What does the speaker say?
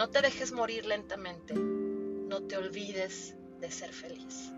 No te dejes morir lentamente, no te olvides de ser feliz.